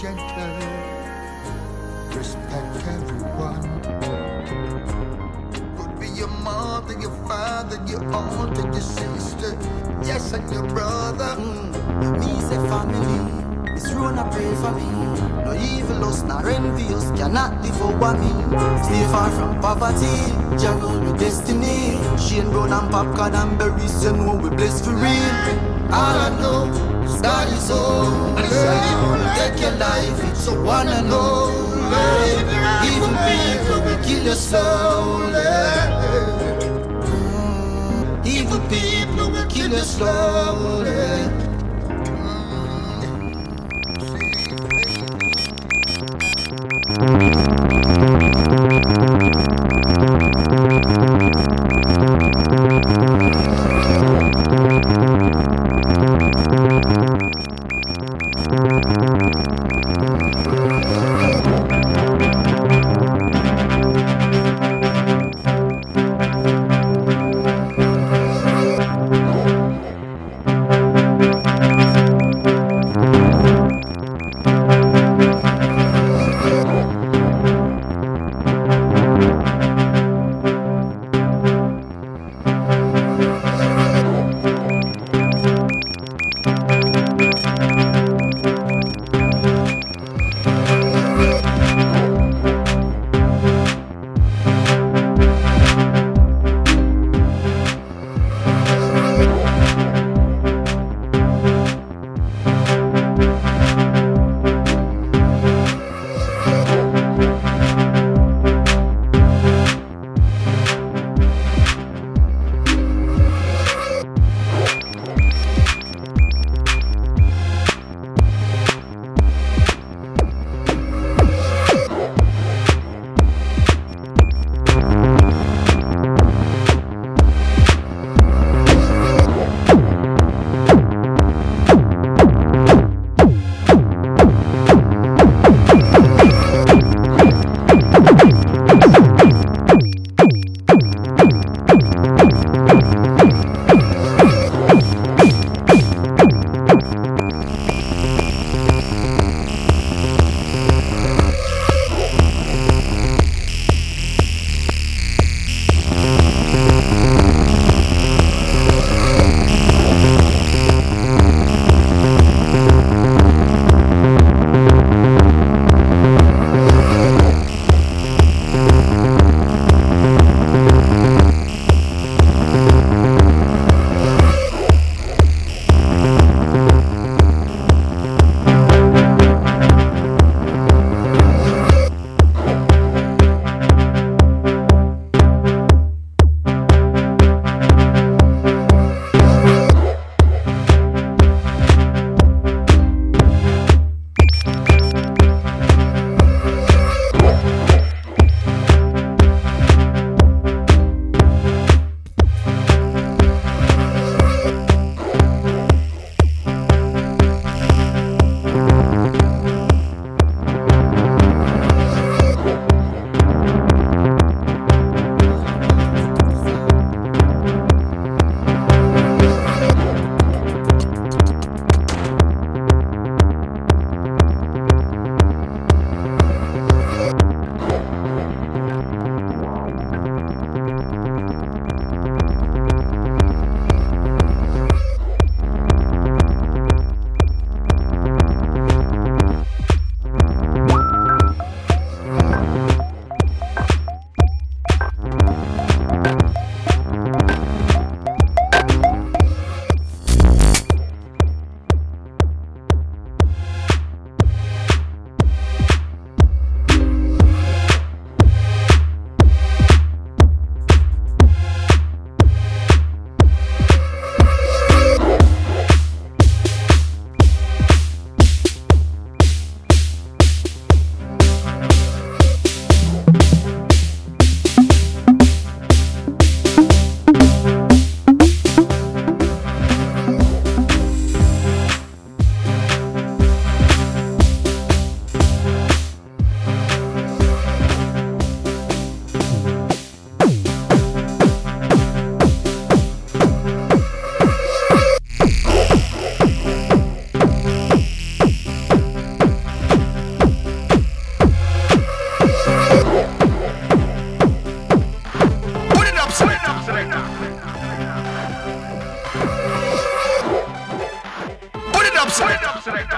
gentle. Respect everyone. Could be your mother, your father, your aunt, and your sister. Yes, and your brother. Mm. Me say family, it's true and I pray for me. No evil us, nor envious, cannot live over me. Stay far from poverty, juggle with destiny. Shane Brown and popcorn and berries, you know we blessed for real. All I know is God is only. Take your life, it's a one and only. Evil people will kill your soul. Evil people will kill you slowly. up, it.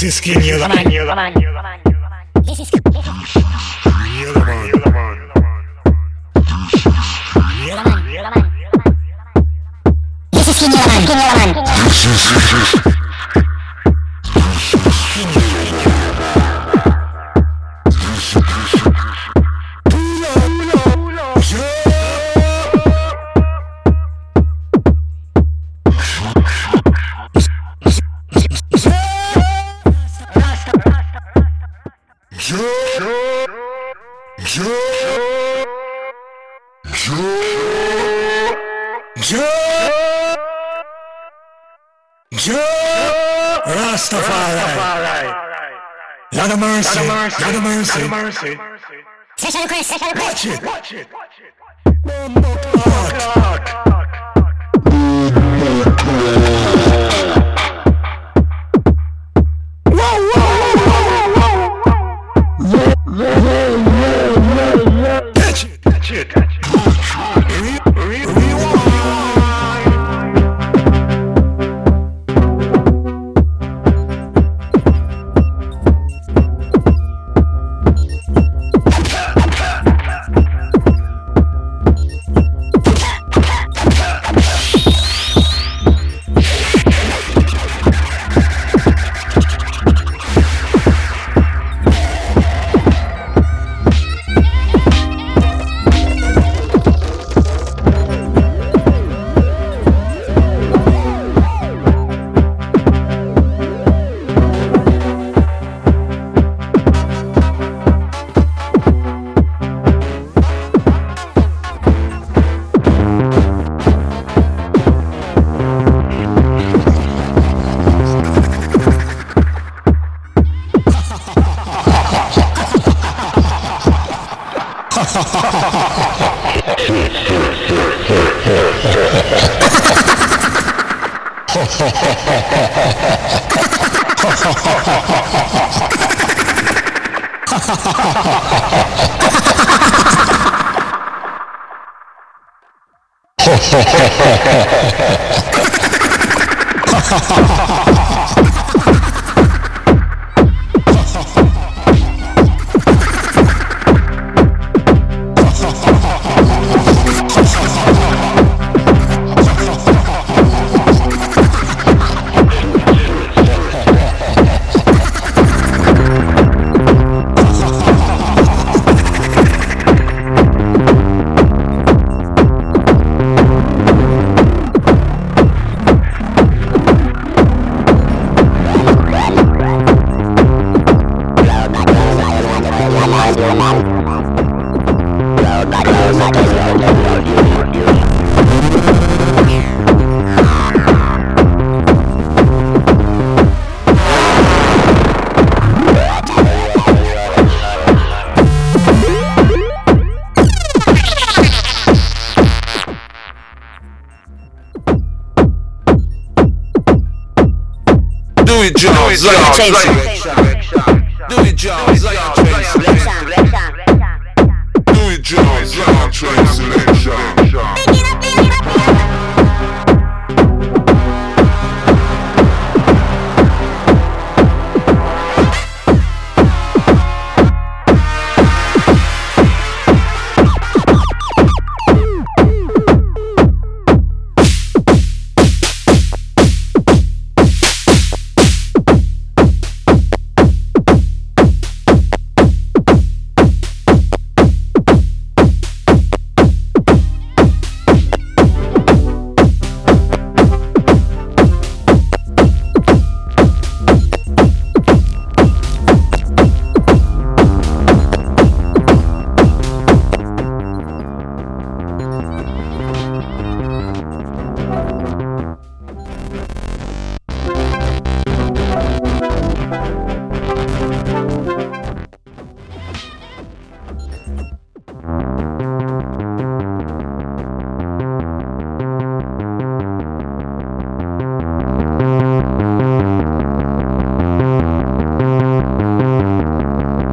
This is King You're the man. You're the man. This is You're the man. You're the man. You're the man. You're the man. This is King You're the man. Mercy. Not a mercy. Not a mercy. Session request. Request. Watch it. Watch it. Watch it. Bumbo clock. Do it, Jones, Zion Tracy. Do it, Jones, Zion Tracy. Do it, Jones, Zion Tracy.